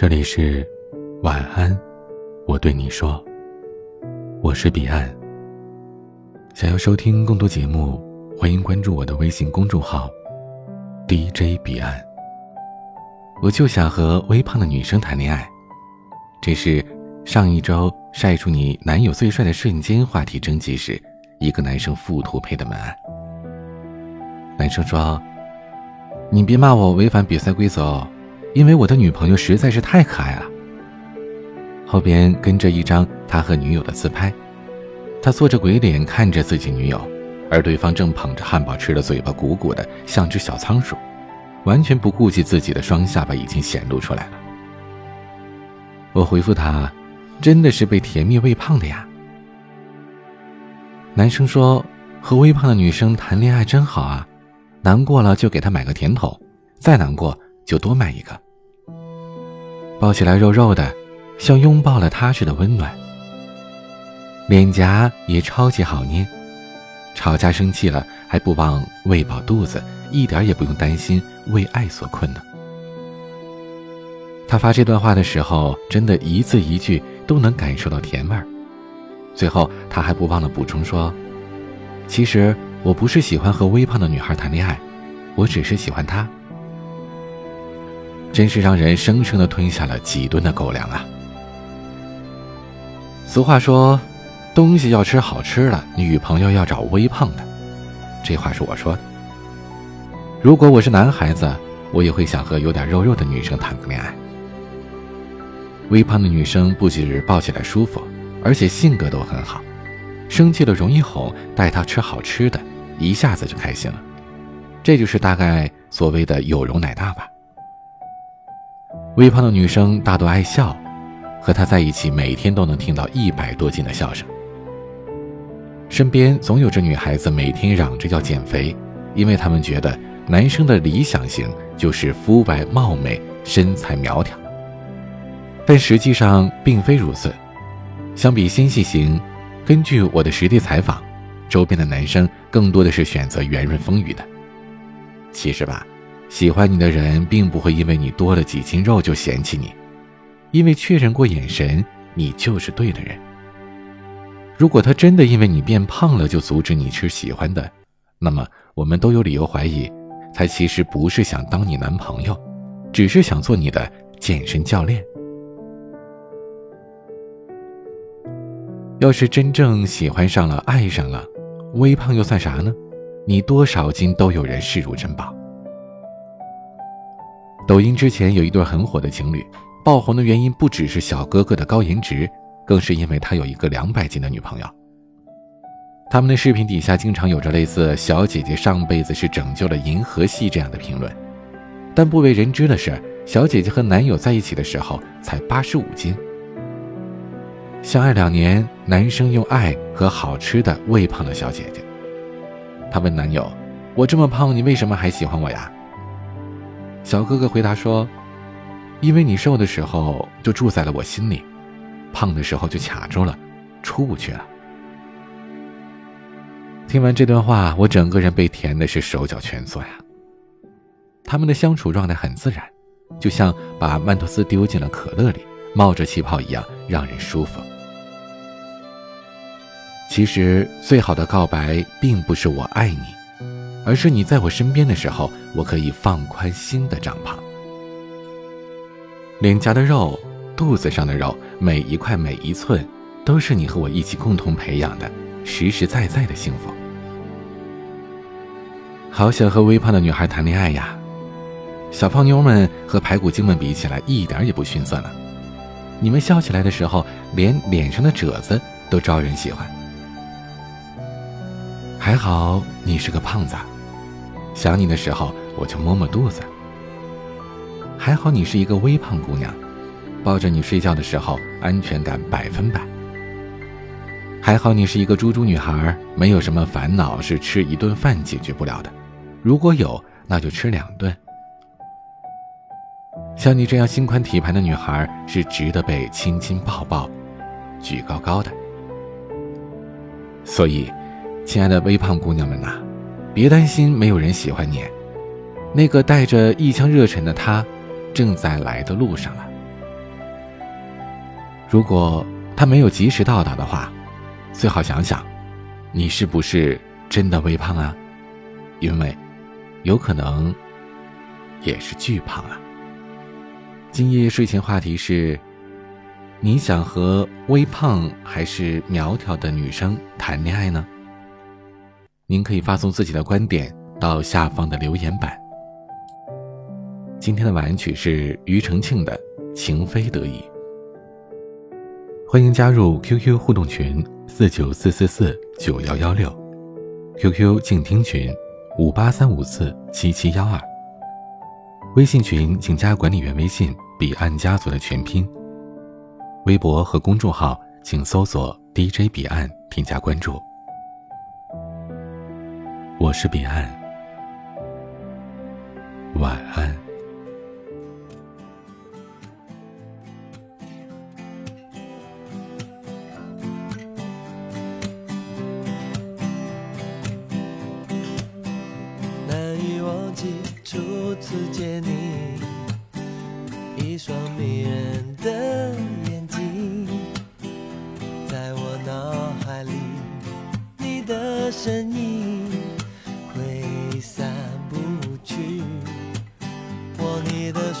这里是晚安，我对你说，我是彼岸。想要收听更多节目，欢迎关注我的微信公众号 DJ 彼岸。我就想和微胖的女生谈恋爱，这是上一周晒出你男友最帅的瞬间话题征集时，一个男生附图配的文案。男生说：“你别骂我违反比赛规则哦。”因为我的女朋友实在是太可爱了。后边跟着一张他和女友的自拍，他做着鬼脸看着自己女友，而对方正捧着汉堡吃的嘴巴鼓鼓的，像只小仓鼠，完全不顾及自己的双下巴已经显露出来了。我回复他：“真的是被甜蜜喂胖的呀。”男生说：“和微胖的女生谈恋爱真好啊，难过了就给她买个甜筒，再难过。”就多买一个，抱起来肉肉的，像拥抱了他似的温暖。脸颊也超级好捏，吵架生气了还不忘喂饱肚子，一点也不用担心为爱所困呢。他发这段话的时候，真的一字一句都能感受到甜味儿。最后他还不忘了补充说：“其实我不是喜欢和微胖的女孩谈恋爱，我只是喜欢她。”真是让人生生的吞下了几吨的狗粮啊！俗话说，东西要吃好吃的，女朋友要找微胖的。这话是我说的。如果我是男孩子，我也会想和有点肉肉的女生谈个恋爱。微胖的女生不仅抱起来舒服，而且性格都很好，生气了容易哄，带她吃好吃的，一下子就开心了。这就是大概所谓的有容乃大吧。微胖的女生大多爱笑，和他在一起，每天都能听到一百多斤的笑声。身边总有着女孩子每天嚷着要减肥，因为她们觉得男生的理想型就是肤白貌美、身材苗条。但实际上并非如此。相比纤细型，根据我的实地采访，周边的男生更多的是选择圆润丰腴的。其实吧。喜欢你的人并不会因为你多了几斤肉就嫌弃你，因为确认过眼神，你就是对的人。如果他真的因为你变胖了就阻止你吃喜欢的，那么我们都有理由怀疑，他其实不是想当你男朋友，只是想做你的健身教练。要是真正喜欢上了、爱上了，微胖又算啥呢？你多少斤都有人视如珍宝。抖音之前有一对很火的情侣，爆红的原因不只是小哥哥的高颜值，更是因为他有一个两百斤的女朋友。他们的视频底下经常有着类似“小姐姐上辈子是拯救了银河系”这样的评论，但不为人知的是，小姐姐和男友在一起的时候才八十五斤。相爱两年，男生用爱和好吃的喂胖了小姐姐。他问男友：“我这么胖，你为什么还喜欢我呀？”小哥哥回答说：“因为你瘦的时候就住在了我心里，胖的时候就卡住了，出不去了。”听完这段话，我整个人被甜的是手脚蜷缩呀。他们的相处状态很自然，就像把曼妥思丢进了可乐里，冒着气泡一样，让人舒服。其实，最好的告白并不是我爱你。而是你在我身边的时候，我可以放宽心的长胖。脸颊的肉，肚子上的肉，每一块每一寸，都是你和我一起共同培养的实实在在的幸福。好想和微胖的女孩谈恋爱呀！小胖妞们和排骨精们比起来，一点也不逊色呢。你们笑起来的时候，连脸上的褶子都招人喜欢。还好你是个胖子。想你的时候，我就摸摸肚子。还好你是一个微胖姑娘，抱着你睡觉的时候，安全感百分百。还好你是一个猪猪女孩，没有什么烦恼是吃一顿饭解决不了的，如果有，那就吃两顿。像你这样心宽体盘的女孩，是值得被亲亲抱抱、举高高的。所以，亲爱的微胖姑娘们呐！别担心，没有人喜欢你。那个带着一腔热忱的他，正在来的路上了。如果他没有及时到达的话，最好想想，你是不是真的微胖啊？因为，有可能也是巨胖啊。今夜睡前话题是：你想和微胖还是苗条的女生谈恋爱呢？您可以发送自己的观点到下方的留言板。今天的晚安曲是庾澄庆的《情非得已》。欢迎加入 QQ 互动群四九四四四九幺幺六，QQ 静听群五八三五四七七幺二。微信群请加管理员微信彼岸家族的全拼。微博和公众号请搜索 DJ 彼岸添加关注。我是彼岸，晚安。难以忘记初次见你，一双迷人的眼睛，在我脑海里，你的身影。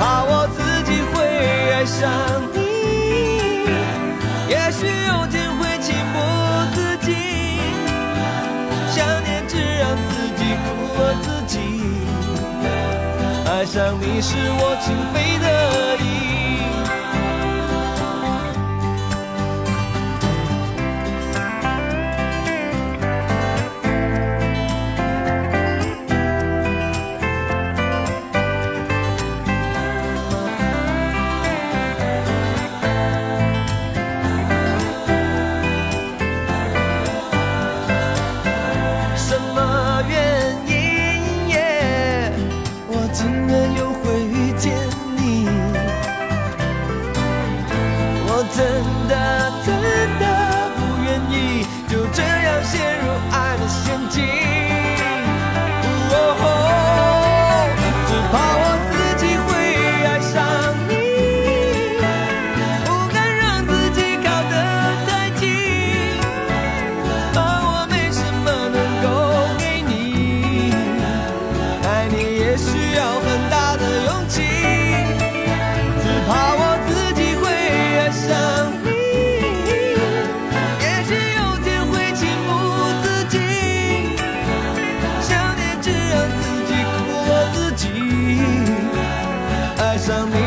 怕我自己会爱上你。也许有天会情不自禁想念只让自己苦了自己。爱上你是我情非得已。你